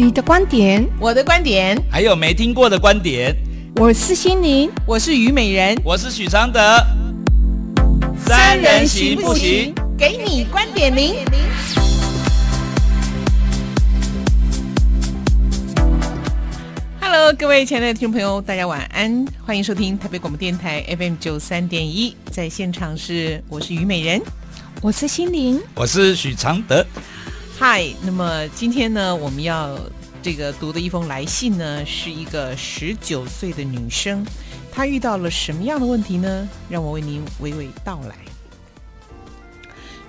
你的观点，我的观点，还有没听过的观点。我是心灵，我是虞美人，我是许常德。三人行不行？给你观点零。Hello，各位亲爱的听众朋友，大家晚安，欢迎收听台北广播电台 FM 九三点一，在现场是我是虞美人，我是心灵，我是许常德。嗨，那么今天呢，我们要这个读的一封来信呢，是一个十九岁的女生，她遇到了什么样的问题呢？让我为您娓娓道来。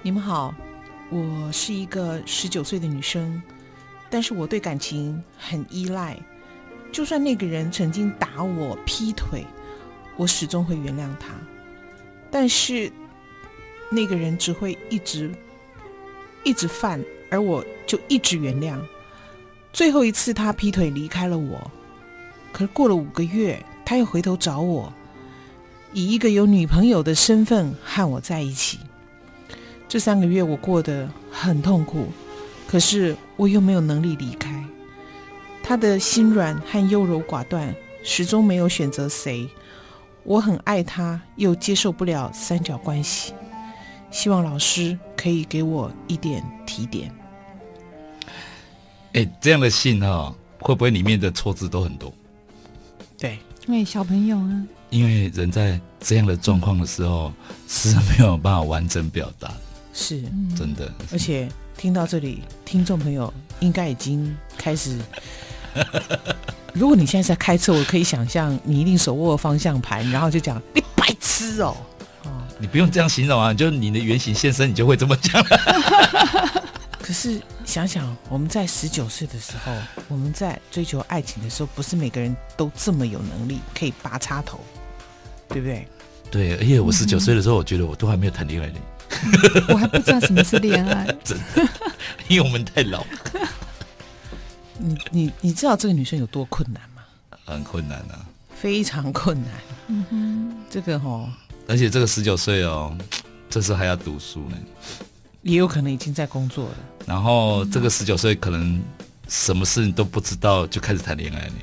你们好，我是一个十九岁的女生，但是我对感情很依赖，就算那个人曾经打我、劈腿，我始终会原谅他，但是那个人只会一直一直犯。而我就一直原谅。最后一次他劈腿离开了我，可是过了五个月，他又回头找我，以一个有女朋友的身份和我在一起。这三个月我过得很痛苦，可是我又没有能力离开。他的心软和优柔寡断，始终没有选择谁。我很爱他，又接受不了三角关系。希望老师可以给我一点提点。哎，这样的信哈、哦，会不会里面的错字都很多？对，因为小朋友啊，因为人在这样的状况的时候，是没有办法完整表达。是，真的。而且听到这里，听众朋友应该已经开始。如果你现在在开车，我可以想象你一定手握方向盘，然后就讲你白痴哦。哦，你不用这样形容啊，就是你的原型现身，你就会这么讲。可是想想，我们在十九岁的时候，我们在追求爱情的时候，不是每个人都这么有能力可以拔插头，对不对？对，而且我十九岁的时候，我觉得我都还没有谈恋爱呢。我还不知道什么是恋爱，真的，因为我们太老。你你你知道这个女生有多困难吗？很困难啊，非常困难。嗯哼，这个哦，而且这个十九岁哦，这时候还要读书呢。也有可能已经在工作了。然后这个十九岁可能什么事你都不知道就开始谈恋爱了。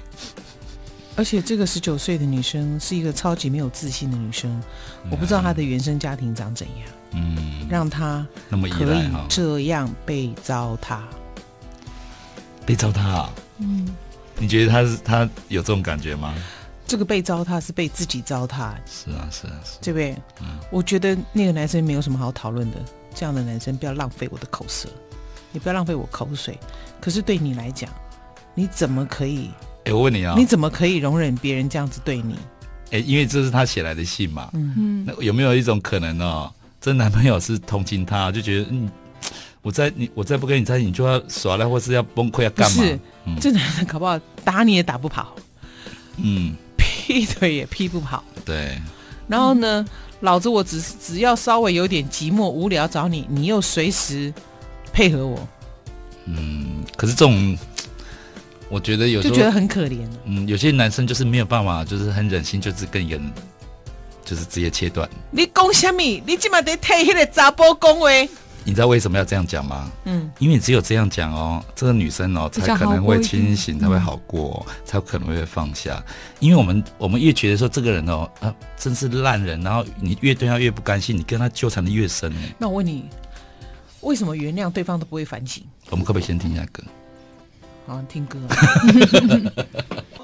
而且这个十九岁的女生是一个超级没有自信的女生，嗯、我不知道她的原生家庭长怎样，嗯，让她那么可以这样被糟蹋，被糟蹋、啊。嗯，你觉得她是她有这种感觉吗？这个被糟蹋是被自己糟蹋。是啊，是啊，是啊。对不对？嗯，我觉得那个男生没有什么好讨论的。这样的男生不要浪费我的口舌，你不要浪费我口水。可是对你来讲，你怎么可以？哎，我问你啊，你怎么可以容忍别人这样子对你？哎，因为这是他写来的信嘛。嗯嗯。那有没有一种可能哦？这男朋友是同情他，就觉得嗯，我再你我再不跟你在一起，你就要耍赖，或是要崩溃，要干嘛？是，嗯、这男人搞不好打你也打不跑，嗯，劈腿也劈不跑。对。然后呢？嗯老子我只是只要稍微有点寂寞无聊找你，你又随时配合我。嗯，可是这种，我觉得有就觉得很可怜。嗯，有些男生就是没有办法，就是很忍心，就是跟人就是直接切断。你讲什么？你今晚得替那个查波讲话。你知道为什么要这样讲吗？嗯，因为只有这样讲哦，这个女生哦才可能会清醒，才会好过，哦，才有可能会放下。因为我们我们越觉得说这个人哦啊真是烂人，然后你越对他越不甘心，你跟他纠缠的越深。那我问你，为什么原谅对方都不会反省？我们可不可以先听一下歌？好，听歌。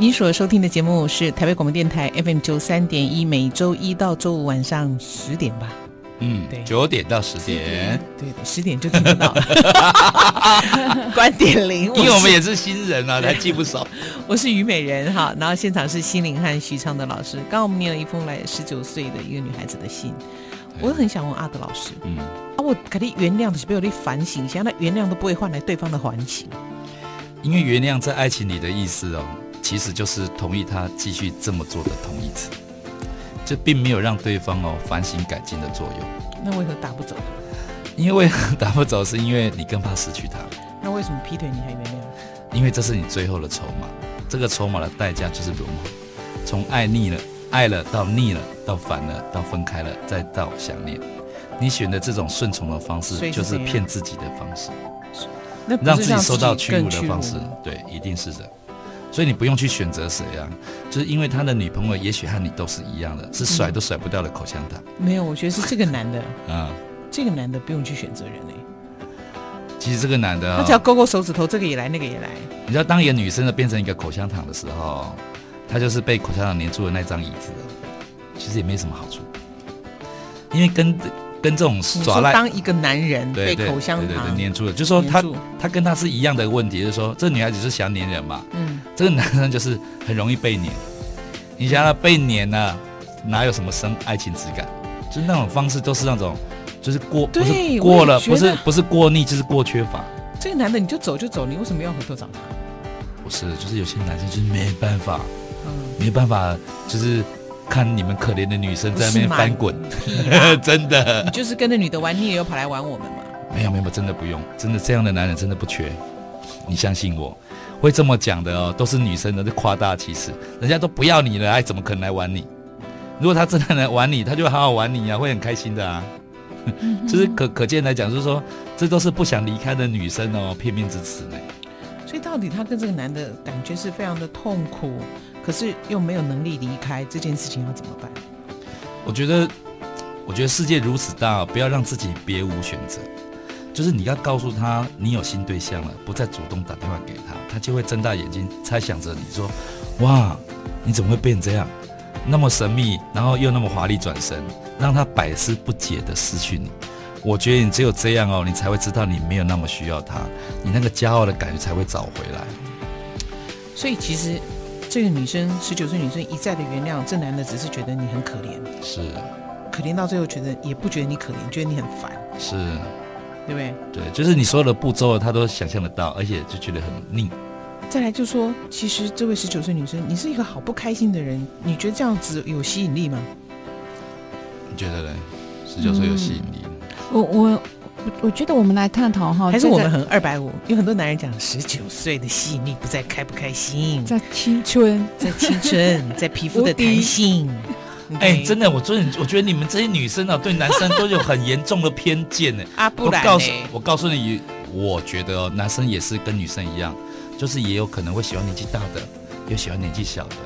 你所收听的节目是台北广播电台 FM 九三点一，每周一到周五晚上十点吧？嗯，对，九点到十点，对的，十点就听得到了。观点零，因为我们也是新人啊，还记不熟。我是虞美人哈，然后现场是心灵和徐昌的老师。刚刚我们念了一封来十九岁的一个女孩子的信，我很想问阿德老师，嗯，啊，我肯定原谅的是被我的反省，现在原谅都不会换来对方的还情，因为原谅在爱情里的意思哦。其实就是同意他继续这么做的同义词，这并没有让对方哦反省改进的作用。那为何打不走？因为为何打不走，是因为你更怕失去他。那为什么劈腿你还原谅？因为这是你最后的筹码，这个筹码的代价就是轮回，从爱腻了、爱了到腻了，到烦了，到分开了，再到想念，你选的这种顺从的方式，就是骗自己的方式，让自己受到屈辱的方式，对，一定是的。所以你不用去选择谁啊，就是因为他的女朋友也许和你都是一样的，是甩都甩不掉的口香糖。没有，我觉得是这个男的 啊，这个男的不用去选择人嘞。其实这个男的，他只要勾勾手指头，这个也来，那个也来。你知道，当一个女生的变成一个口香糖的时候，她就是被口香糖粘住的那张椅子。其实也没什么好处，因为跟跟这种耍赖，当一个男人被口香糖粘住了，就说他他跟他是一样的问题，就是说这女孩子是想粘人嘛，嗯，这个男生就是很容易被黏。你想要被黏呢、啊，哪有什么生爱情质感？就是那种方式都是那种。就是过，不是过了，不是不是过腻，就是过缺乏。这个男的你就走就走，你为什么要回头找他？不是，就是有些男生就是没办法，嗯，没办法，就是看你们可怜的女生在那边翻滚，真的。你就是跟着女的玩腻了，又跑来玩我们吗？没有没有，真的不用，真的这样的男人真的不缺。你相信我，会这么讲的哦，都是女生的，就夸大其词。人家都不要你了，还怎么可能来玩你？如果他真的来玩你，他就会好好玩你呀，会很开心的啊。就是可可见来讲，就是说，这都是不想离开的女生哦，片面之词呢。所以到底他跟这个男的感觉是非常的痛苦，可是又没有能力离开这件事情，要怎么办？我觉得，我觉得世界如此大，不要让自己别无选择。就是你要告诉他，你有新对象了，不再主动打电话给他，他就会睁大眼睛猜想着你说：“哇，你怎么会变这样？”那么神秘，然后又那么华丽转身，让他百思不解的失去你。我觉得你只有这样哦，你才会知道你没有那么需要他，你那个骄傲的感觉才会找回来。所以其实这个女生，十九岁女生一再的原谅这男的，只是觉得你很可怜，是可怜到最后觉得也不觉得你可怜，觉得你很烦，是，对不对？对，就是你所有的步骤他都想象得到，而且就觉得很腻。再来就说，其实这位十九岁女生，你是一个好不开心的人，你觉得这样子有吸引力吗？你觉得呢？十九岁有吸引力？嗯、我我我觉得我们来探讨哈，还是我们很二百五？有很多男人讲十九岁的吸引力不在开不开心，在青春，在青春，在皮肤的弹性。哎、欸，真的，我真的，我觉得你们这些女生啊，对男生都有很严重的偏见呢。啊，不然我告诉，我告诉你，我觉得男生也是跟女生一样。就是也有可能会喜欢年纪大的，有喜欢年纪小的，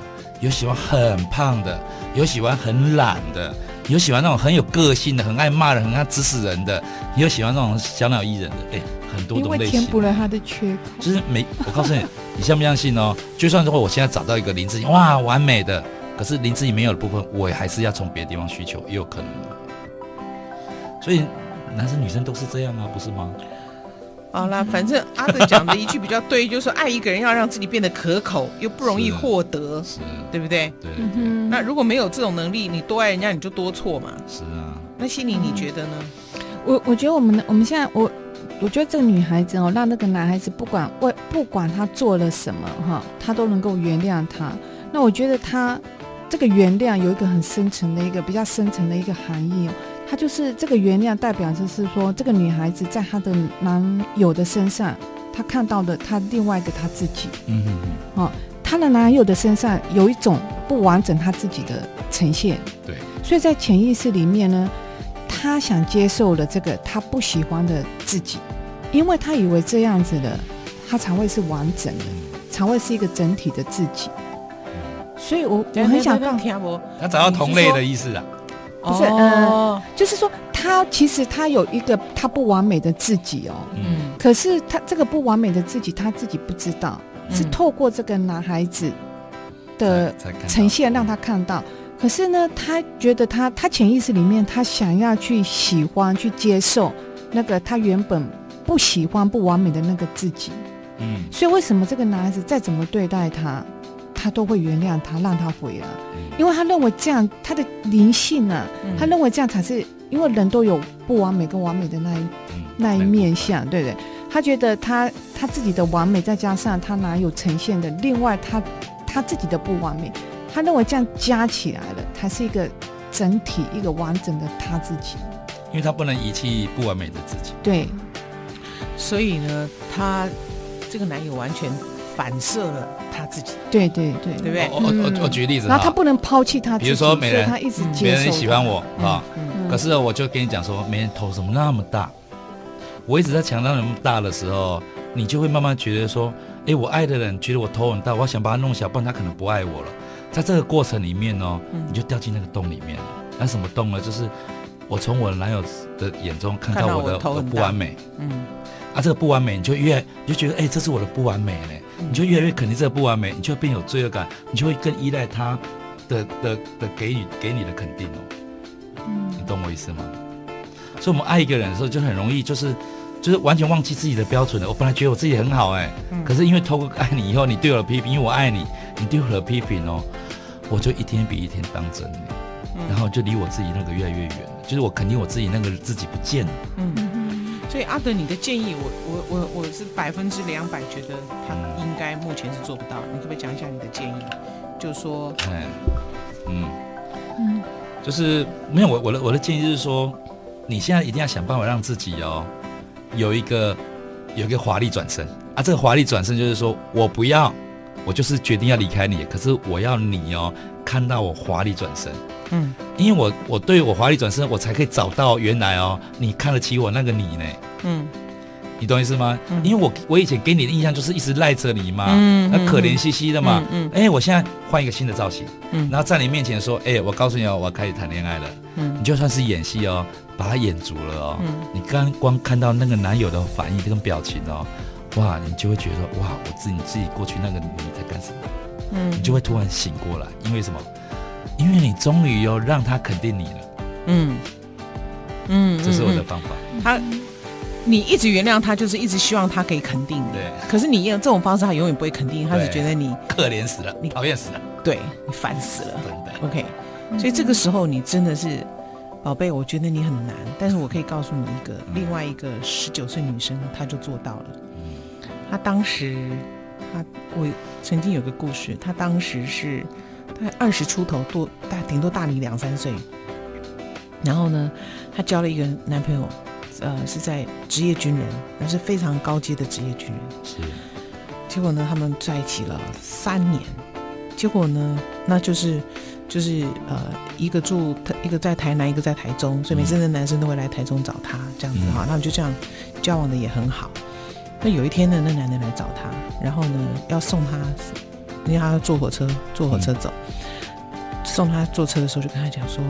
有喜欢很胖的，有喜欢很懒的，有喜欢那种很有个性的，很爱骂人、很爱指使人的，也有喜欢那种小鸟依人的，哎，很多种类型。填补了他的缺口。就是没，我告诉你，你相不相信哦？就算说我现在找到一个林志颖，哇，完美的，可是林志颖没有的部分，我还是要从别的地方需求，也有可能。所以男生女生都是这样啊，不是吗？好啦，反正阿德讲的一句比较对，就是说爱一个人要让自己变得可口，又不容易获得，是，对不对？对，对。那如果没有这种能力，你多爱人家你就多错嘛。是啊。那心里你觉得呢？我我觉得我们我们现在我我觉得这个女孩子哦，让那个男孩子不管为不管他做了什么哈，他都能够原谅他。那我觉得他这个原谅有一个很深层的一个比较深层的一个含义哦。它就是这个原谅，代表就是说，这个女孩子在她的男友的身上，她看到的她另外的她自己。嗯嗯嗯。哦，她的男友的身上有一种不完整，她自己的呈现。对。所以在潜意识里面呢，她想接受了这个她不喜欢的自己，因为她以为这样子的，她才会是完整的，才会是一个整体的自己。所以我我很想让他找到同类的意思啊。不是，嗯、呃，就是说，他其实他有一个他不完美的自己哦，嗯，可是他这个不完美的自己，他自己不知道，嗯、是透过这个男孩子的呈现让他看到。可是呢，他觉得他他潜意识里面，他想要去喜欢、去接受那个他原本不喜欢、不完美的那个自己，嗯，所以为什么这个男孩子再怎么对待他？他都会原谅他，让他回来，因为他认为这样他的灵性、啊，嗯、他认为这样才是，因为人都有不完美跟完美的那一、嗯、那一面相，对不对？他觉得他他自己的完美，再加上他哪有呈现的，另外他他自己的不完美，他认为这样加起来了，才是一个整体，一个完整的他自己。因为他不能遗弃不完美的自己。对，所以呢，他这个男友完全反射了。他自己。对对对，对不对？我我我举例子，然后他不能抛弃他自己，比如说没人，他一直接受，没人喜欢我啊。可是我就跟你讲说，没人头怎么那么大？我一直在强调那么大的时候，你就会慢慢觉得说，哎，我爱的人觉得我头很大，我想把他弄小，不然他可能不爱我了。在这个过程里面呢，你就掉进那个洞里面了。那什么洞呢？就是我从我男友的眼中看到我的不完美，嗯，啊，这个不完美，你就越你就觉得，哎，这是我的不完美呢，你就越来越肯定这个不完美，你就会变有罪恶感，你就会更依赖他的的的给予给你的肯定哦，你懂我意思吗？所以，我们爱一个人的时候，就很容易，就是，就是完全忘记自己的标准了。我本来觉得我自己很好，哎，可是因为透过爱你以后，你对我的批评，因为我爱你，你对我的批评哦，我就一天比一天当真，然后就离我自己那个越来越远，就是我肯定我自己那个自己不见了。嗯，所以阿德，你的建议，我我我我是百分之两百觉得他应该目前是做不到。你可不可以讲一下你的建议？就是说，嗯嗯嗯，就是没有我我的我的建议就是说。你现在一定要想办法让自己哦，有一个有一个华丽转身啊！这个华丽转身就是说我不要，我就是决定要离开你，可是我要你哦，看到我华丽转身，嗯，因为我我对我华丽转身，我才可以找到原来哦，你看得起我那个你呢，嗯。你懂意思吗？嗯、因为我我以前给你的印象就是一直赖着你嘛，嗯、那可怜兮兮的嘛。哎、嗯嗯欸，我现在换一个新的造型，嗯、然后在你面前说，哎、欸，我告诉你哦，我要开始谈恋爱了。嗯、你就算是演戏哦，把它演足了哦。嗯、你刚光看到那个男友的反应跟表情哦，哇，你就会觉得哇，我自己自己过去那个你在干什么？嗯，你就会突然醒过来，因为什么？因为你终于又让他肯定你了。嗯嗯，这是我的方法。他。你一直原谅他，就是一直希望他可以肯定你。对。可是你用这种方式，他永远不会肯定，他只觉得你可怜死了，你讨厌死了，对你烦死了。真的。OK，所以这个时候你真的是，宝贝，我觉得你很难，但是我可以告诉你一个，另外一个十九岁女生，她就做到了。嗯。她当时，她我曾经有个故事，她当时是大概二十出头，多大顶多大你两三岁。然后呢，她交了一个男朋友。呃，是在职业军人，那是非常高阶的职业军人。是，结果呢，他们在一起了三年。结果呢，那就是就是呃，一个住台，一个在台南，一个在台中，所以每次的男生都会来台中找他，这样子哈。那我们就这样交往的也很好。那有一天呢，那男的来找他，然后呢要送他，因为他要坐火车，坐火车走。嗯、送他坐车的时候，就跟他讲说：“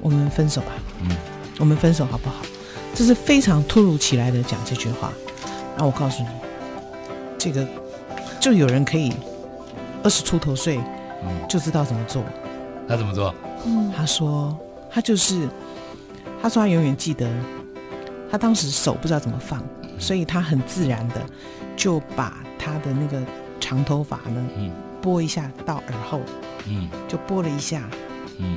我们分手吧，嗯，我们分手好不好？”这是非常突如其来的讲这句话，然后我告诉你，这个就有人可以二十出头岁，就知道怎么做。他怎么做？嗯他说他就是，他说他永远记得，他当时手不知道怎么放，所以他很自然的就把他的那个长头发呢，嗯。拨一下到耳后，嗯。就拨了一下，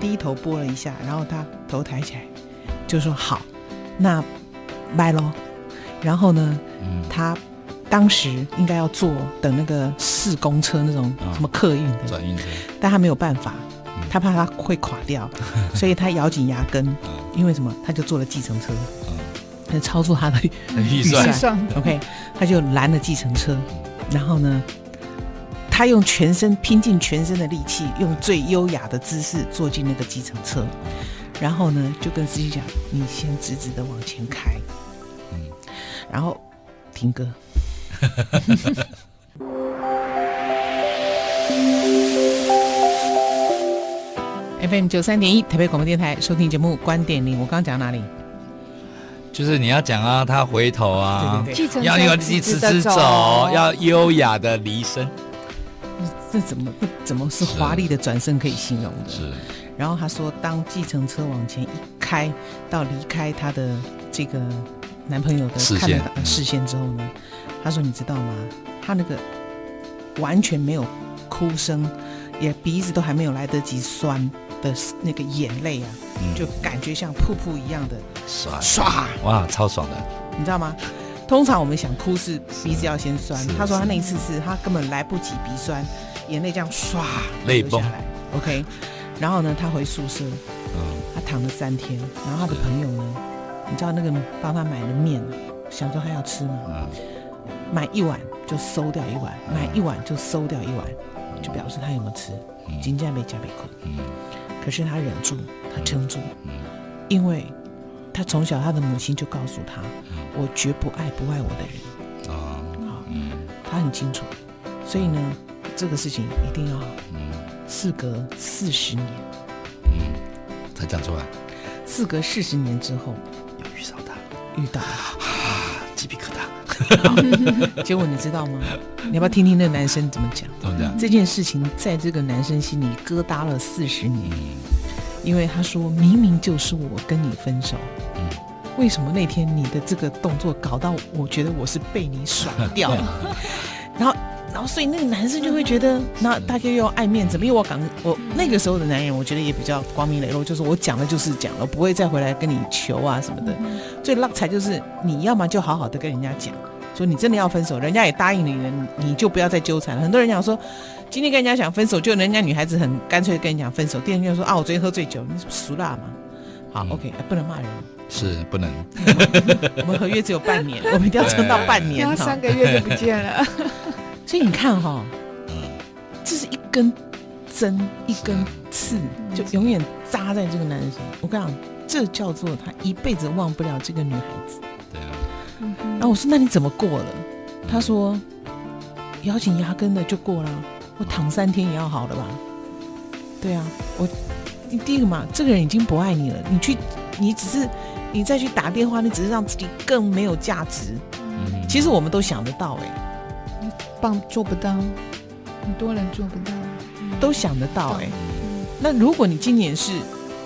低头拨了一下，然后他头抬起来，就说好。那，拜喽。然后呢，嗯、他当时应该要坐等那个市公车那种什么客运的转运车，但他没有办法，嗯、他怕他会垮掉，所以他咬紧牙根，嗯、因为什么？他就坐了计程车，他就超出他的预算。算 OK，他就拦了计程车，然后呢，他用全身拼尽全身的力气，用最优雅的姿势坐进那个计程车。然后呢，就跟司机讲：“你先直直的往前开，嗯，然后停歌。”FM 九三点一台北广播电台收听节目《观点零》，我刚刚讲哪里？就是你要讲啊，他回头啊，对对对，要要直直的走，要优雅的离身。这怎么不怎么是华丽的转身可以形容的？是。是然后他说，当计程车往前一开，到离开他的这个男朋友的视线视线之后呢，他说：“你知道吗？他那个完全没有哭声，也鼻子都还没有来得及酸的那个眼泪啊，嗯、就感觉像瀑布一样的刷刷，哇，超爽的！你知道吗？通常我们想哭是鼻子要先酸，他说他那一次是他根本来不及鼻酸，眼泪这样刷流下来。OK。”然后呢，他回宿舍，嗯，他躺了三天。然后他的朋友呢，你知道那个帮他买的面，想说他要吃吗？嗯，买一碗就收掉一碗，买一碗就收掉一碗，就表示他有没有吃，金价没加没扣。嗯，可是他忍住，他撑住，因为他从小他的母亲就告诉他，我绝不爱不爱我的人。啊，好，嗯，他很清楚，所以呢，这个事情一定要，嗯事隔四十年，嗯，才讲出来。事隔四十年之后，又遇到他，遇到啊，鸡皮疙瘩。结果你知道吗？你要不要听听那个男生怎么讲？怎么讲？这件事情在这个男生心里疙瘩了四十年，因为他说明明就是我跟你分手，为什么那天你的这个动作搞到我觉得我是被你甩掉了？然后。然后，所以那个男生就会觉得，那大家又要爱面子，因为我刚我那个时候的男人，我觉得也比较光明磊落，就是我讲的就是讲了，不会再回来跟你求啊什么的。最浪才就是你要么就好好的跟人家讲，说你真的要分手，人家也答应你了，你就不要再纠缠了。很多人讲说，今天跟人家讲分手，就人家女孩子很干脆跟你讲分手，第二天就说啊，我昨天喝醉酒，你是俗辣吗？好，OK，不能骂人，是不能。我们合约只有半年，我们一定要撑到半年，然后三个月就不见了。所以你看哈、哦，嗯，这是一根针，一根刺，就永远扎在这个男生。我跟你讲，这叫做他一辈子忘不了这个女孩子。对啊。然后我说：“那你怎么过了？”他说：“咬紧牙根的就过了。我躺三天也要好了吧？”对啊，我第一个嘛，这个人已经不爱你了。你去，你只是你再去打电话，你只是让自己更没有价值。嗯，其实我们都想得到哎、欸。棒做不到，很多人做不到，都想得到哎、欸。那如果你今年是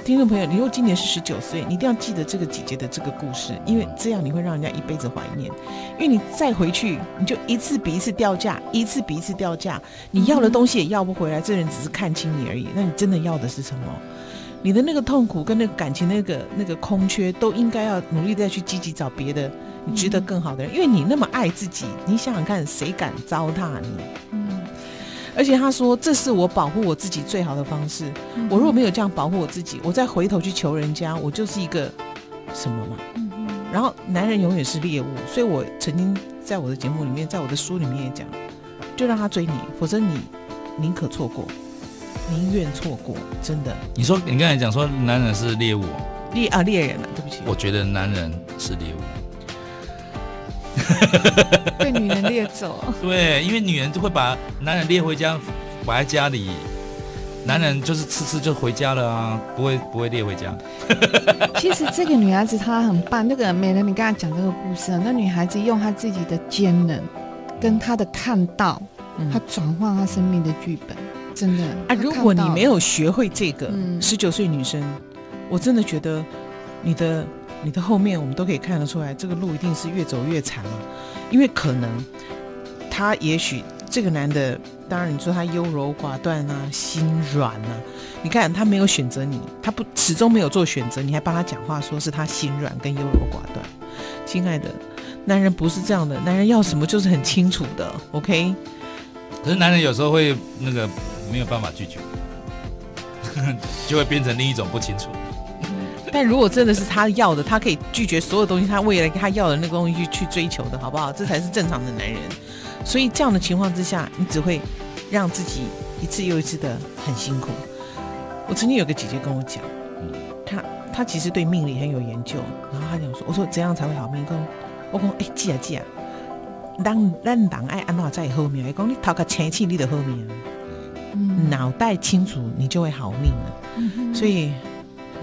听众朋友，你如果今年是十九岁，你一定要记得这个姐姐的这个故事，因为这样你会让人家一辈子怀念。因为你再回去，你就一次比一次掉价，一次比一次掉价，你要的东西也要不回来。这人只是看清你而已，那你真的要的是什么？你的那个痛苦跟那个感情那个那个空缺，都应该要努力再去积极找别的。你值得更好的人，因为你那么爱自己，你想想看，谁敢糟蹋你？嗯，而且他说，这是我保护我自己最好的方式。嗯、我如果没有这样保护我自己，我再回头去求人家，我就是一个什么嘛？嗯嗯。然后男人永远是猎物，所以我曾经在我的节目里面，在我的书里面也讲，就让他追你，否则你宁可错过，宁愿错过。真的。你说你刚才讲说男人是猎物，猎啊猎人啊，对不起。我觉得男人是猎物。被女人猎走，对，因为女人就会把男人猎回家，摆在家里，男人就是吃吃就回家了啊，不会不会猎回家。其实这个女孩子她很棒，那个美人，你刚才讲这个故事，那女孩子用她自己的坚韧，跟她的看到，她转换她生命的剧本，真的啊。如果你没有学会这个，十九岁女生，我真的觉得你的。你的后面我们都可以看得出来，这个路一定是越走越惨了，因为可能他也许这个男的，当然你说他优柔寡断啊，心软啊，你看他没有选择你，他不始终没有做选择，你还帮他讲话，说是他心软跟优柔寡断。亲爱的，男人不是这样的，男人要什么就是很清楚的，OK？可是男人有时候会那个没有办法拒绝，就会变成另一种不清楚。但如果真的是他要的，他可以拒绝所有东西，他为了他要的那个东西去去追求的，好不好？这才是正常的男人。所以这样的情况之下，你只会让自己一次又一次的很辛苦。我曾经有个姐姐跟我讲，她她其实对命理很有研究，然后她讲说，我说怎样才会好命？讲我讲哎，记啊记啊，当咱人爱安怎才会好命？伊讲你头壳清气，你就好命。嗯，脑袋清楚，你就会好命了。嗯、所以。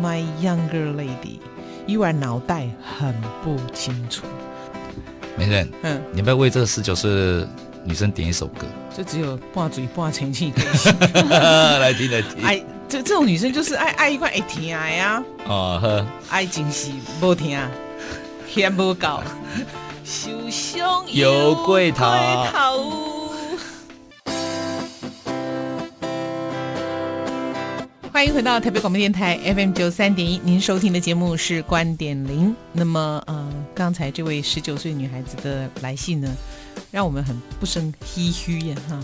My younger lady，因为脑袋很不清楚。美人，嗯，你要不要为这个十九岁的女生点一首歌？就只有半嘴半成气来听 来听。爱这这种女生就是爱爱一块爱听呀。哦呵，爱情是不听，嫌不够，受伤有过头。欢迎回到台北广播电台 FM 九三点一，您收听的节目是观点零。那么，呃，刚才这位十九岁女孩子的来信呢，让我们很不生唏嘘呀，哈。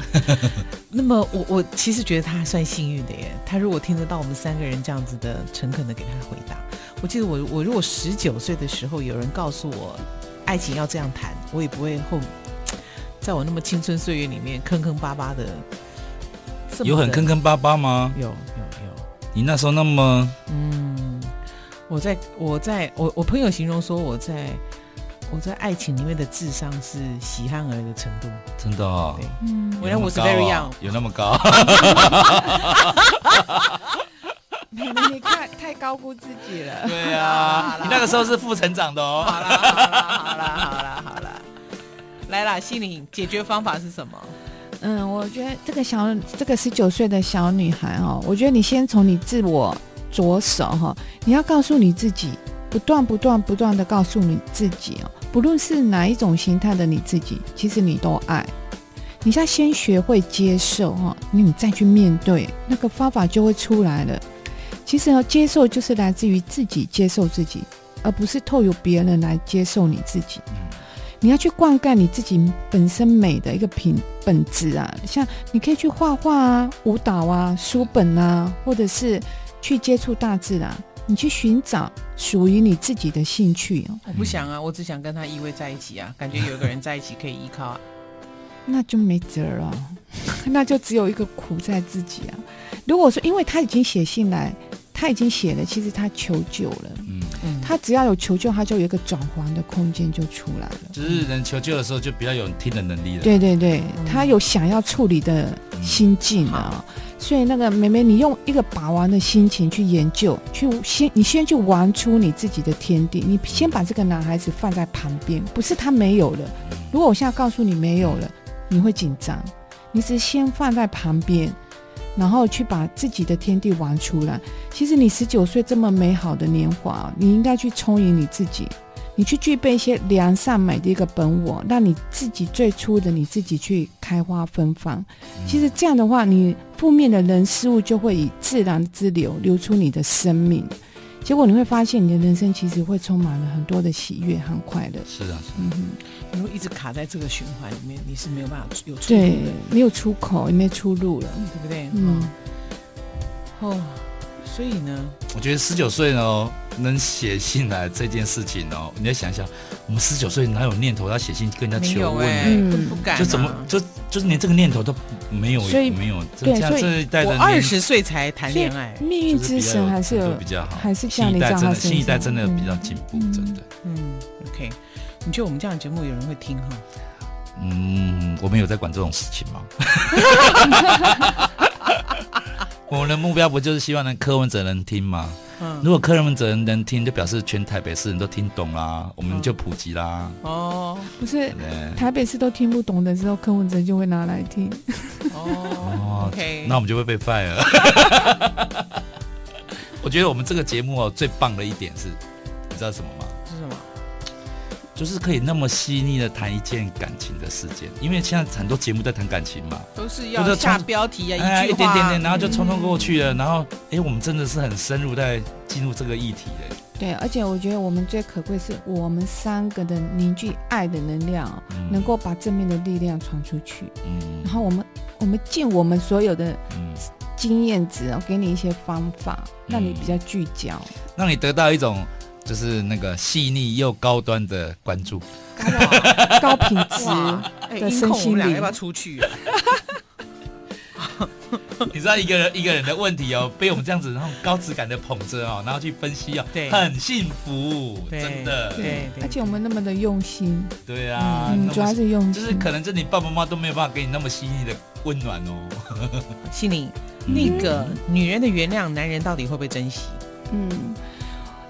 那么，我我其实觉得她还算幸运的耶。她如果听得到我们三个人这样子的诚恳的给她回答，我记得我我如果十九岁的时候有人告诉我爱情要这样谈，我也不会后在我那么青春岁月里面坑坑巴巴的，有很坑坑巴巴吗？有有有。你那时候那么……嗯，我在我在我我朋友形容说我在我在爱情里面的智商是喜憨儿的程度，真的哦。对，嗯，我我是 very young，有那么高？妹妹，你太太高估自己了。对啊，你那个时候是负成长的哦。好了好了好了好了好了。来啦，心灵解决方法是什么？嗯，我觉得这个小这个十九岁的小女孩哦，我觉得你先从你自我着手哈，你要告诉你自己，不断不断不断的告诉你自己哦，不论是哪一种形态的你自己，其实你都爱。你要先学会接受哈，你再去面对，那个方法就会出来了。其实呢，接受就是来自于自己接受自己，而不是透过别人来接受你自己。你要去灌溉你自己本身美的一个品本质啊，像你可以去画画啊、舞蹈啊、书本啊，或者是去接触大自然，你去寻找属于你自己的兴趣。哦我不想啊，我只想跟他依偎在一起啊，感觉有个人在一起可以依靠啊，那就没辙了，那就只有一个苦在自己啊。如果说因为他已经写信来。他已经写了，其实他求救了。嗯嗯，他只要有求救，他就有一个转圜的空间就出来了。只是人求救的时候，就比较有听的能力了。对对对，他有想要处理的心境啊。嗯、所以那个妹妹，你用一个把玩的心情去研究，去先你先去玩出你自己的天地。你先把这个男孩子放在旁边，不是他没有了。如果我现在告诉你没有了，你会紧张。你只是先放在旁边。然后去把自己的天地玩出来。其实你十九岁这么美好的年华，你应该去充盈你自己，你去具备一些良善美的一个本我，让你自己最初的你自己去开花芬芳。其实这样的话，你负面的人事物就会以自然之流流出你的生命。结果你会发现，你的人生其实会充满了很多的喜悦和快乐。是啊，嗯哼，你会一直卡在这个循环里面，你是没有办法有出对，没有出口，也没出路了，对不对？嗯。哦，所以呢，我觉得十九岁哦，能写信来这件事情哦，你要想想，我们十九岁哪有念头要写信跟人家求问？嗯，不敢，就怎么就就是连这个念头都没有，所以没有。对，所以我二十岁才谈恋爱，命运之神还是有比较好，还是像新一代真的，新一代真的比较进步，真的。嗯，OK，你觉得我们这样的节目有人会听哈？嗯，我们有在管这种事情吗？我们的目标不就是希望能柯文哲能听吗？嗯，如果柯文哲能听，就表示全台北市人都听懂啦，我们就普及啦。哦，不是，台北市都听不懂的时候，柯文哲就会拿来听。哦，OK，那我们就会被 fire。我觉得我们这个节目哦，最棒的一点是，你知道什么吗？就是可以那么细腻的谈一件感情的事件，因为现在很多节目在谈感情嘛，都是要下标题啊，哎、一句话，一点点点，然后就匆匆过去了，嗯、然后哎，我们真的是很深入在进入这个议题的。对，而且我觉得我们最可贵是我们三个的凝聚爱的能量，嗯、能够把正面的力量传出去。嗯，然后我们我们尽我们所有的经验值哦，给你一些方法，让你比较聚焦，嗯、让你得到一种。就是那个细腻又高端的关注，高品质的身心灵，要不要出去？啊 你知道一个人一个人的问题哦，被我们这样子然后高质感的捧着哦，然后去分析哦，对，很幸福，真的，对，而且我们那么的用心，对啊，主要是用心，就是可能这你爸爸妈妈都没有办法给你那么细腻的温暖哦。心灵，那个女人的原谅，男人到底会不会珍惜？嗯。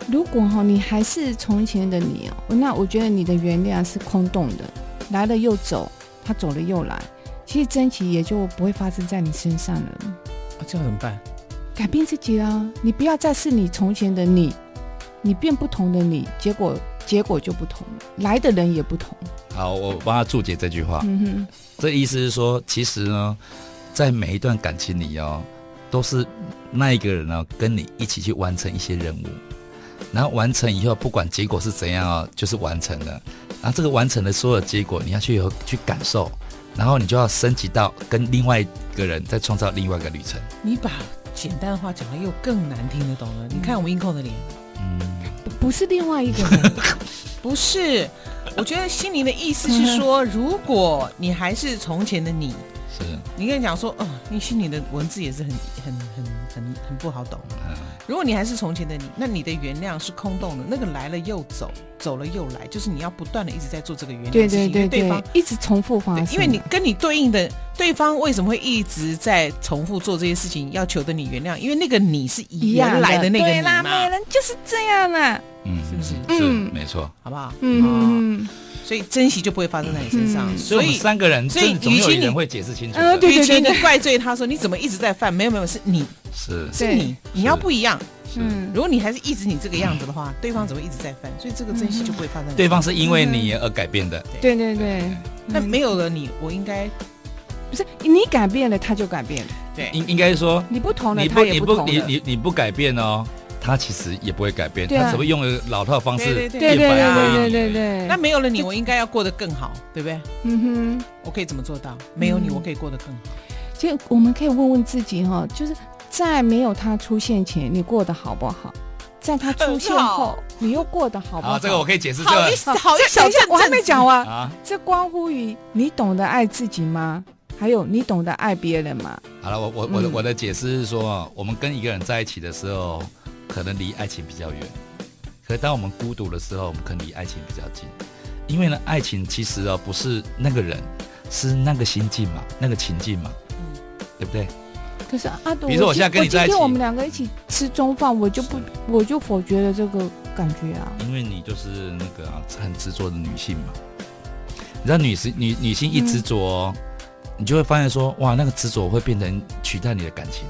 如果哈你还是从前的你哦，那我觉得你的原谅是空洞的，来了又走，他走了又来，其实珍惜也就不会发生在你身上了。啊，这样怎么办？改变自己啊，你不要再是你从前的你，你变不同的你，结果结果就不同了，来的人也不同。好，我帮他注解这句话。嗯哼，这意思是说，其实呢，在每一段感情里哦，都是那一个人呢，跟你一起去完成一些任务。然后完成以后，不管结果是怎样哦，就是完成了。然后这个完成的所有结果，你要去有去感受，然后你就要升级到跟另外一个人再创造另外一个旅程。你把简单的话讲的又更难听得懂了。你看我们音控的脸，嗯，不不是另外一个人，不是，我觉得心灵的意思是说，如果你还是从前的你。是，你跟你讲说，哦，你心里的文字也是很、很、很、很、很不好懂。嗯，如果你还是从前的你，那你的原谅是空洞的，那个来了又走，走了又来，就是你要不断的一直在做这个原谅。对对对对，对方一直重复发生。因为你跟你对应的对方为什么会一直在重复做这些事情，要求的你原谅？因为那个你是原来的那个你嘛。对啦，美人就是这样啊，嗯，是不是？嗯，没错，好不好？嗯。所以珍惜就不会发生在你身上。所以三个人，所以与其你会解释清楚，呃对对你怪罪他说你怎么一直在犯，没有没有，是你是是你，你要不一样。嗯，如果你还是一直你这个样子的话，对方只会一直在犯，所以这个珍惜就不会发生。对方是因为你而改变的。对对对，那没有了你，我应该不是你改变了，他就改变了。对，应应该说你不同了，他也不同了。你你你不改变哦。他其实也不会改变，啊、他只会用老套方式变白。对对对对对，那没有了你，我应该要过得更好，对不对？嗯哼，我可以怎么做到？没有你，我可以过得更好。嗯、其实我们可以问问自己哈，就是在没有他出现前，你过得好不好？在他出现后，你又过得好不好？啊，这个我可以解释。好意思，好意思，等一下，我还没讲完啊。这关乎于你懂得爱自己吗？还有你懂得爱别人吗？好了，我我我的我的解释是说，我们跟一个人在一起的时候。可能离爱情比较远，可是当我们孤独的时候，我们可能离爱情比较近。因为呢，爱情其实哦不是那个人，是那个心境嘛，那个情境嘛，嗯，对不对？可是阿朵，比如说我现在跟你在一起，今天我们两个一起吃中饭，我就不，我就否决了这个感觉啊。因为你就是那个、啊、很执着的女性嘛，你知道女性女女性一执着、哦，嗯、你就会发现说，哇，那个执着会变成取代你的感情，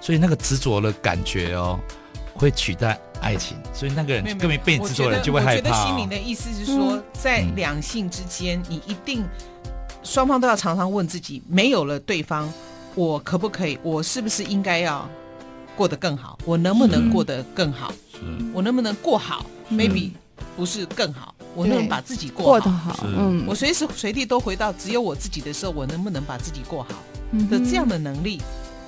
所以那个执着的感觉哦。会取代爱情，所以那个人根本被你制作人就会害怕、哦。我觉得心灵的意思是说，嗯、在两性之间，你一定双方都要常常问自己：没有了对方，我可不可以？我是不是应该要过得更好？我能不能过得更好？我能不能过好？Maybe 不是更好，我能把自己过好？过得好。嗯，我随时随地都回到只有我自己的时候，我能不能把自己过好的这样的能力？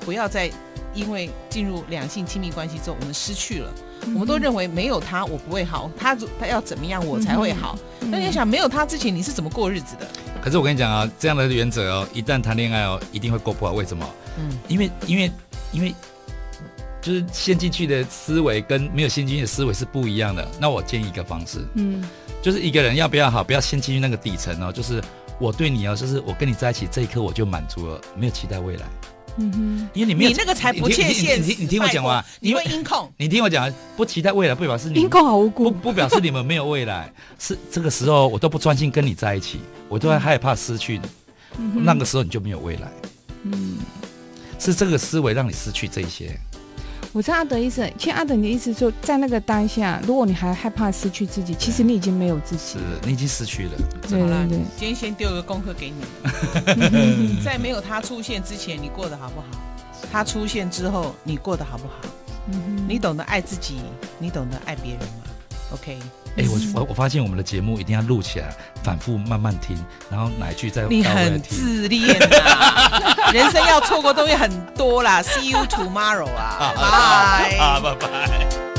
不要再。因为进入两性亲密关系之后，我们失去了，我们都认为没有他我不会好，他他要怎么样我才会好。那、你想没有他之前你是怎么过日子的？可是我跟你讲啊，这样的原则哦，一旦谈恋爱哦，一定会过不好。为什么？嗯，因为因为因为就是陷进去的思维跟没有陷进去的思维是不一样的。那我建议一个方式，嗯，就是一个人要不要好，不要陷进去那个底层哦，就是我对你哦，就是我跟你在一起这一刻我就满足了，没有期待未来。嗯哼，因为你没有，你那个才不切现实。你你听我讲完，你会音控。你听我讲，不期待未来，不表示你音控好无辜，不不表示你们没有未来。是这个时候，我都不专心跟你在一起，我都会害怕失去你。那个时候你就没有未来。嗯，是这个思维让你失去这些。我知道阿德意思，其实阿德你的意思就，在那个当下，如果你还害怕失去自己，其实你已经没有自己，是你已经失去了。对对对，今天先丢一个功课给你，在没有他出现之前，你过得好不好？他出现之后，你过得好不好？你懂得爱自己，你懂得爱别人吗？OK。哎，我我我发现我们的节目一定要录起来，反复慢慢听，然后哪一句再你很自恋啊！人生要错过东西很多啦，See you tomorrow 啊，拜拜，啊，拜拜。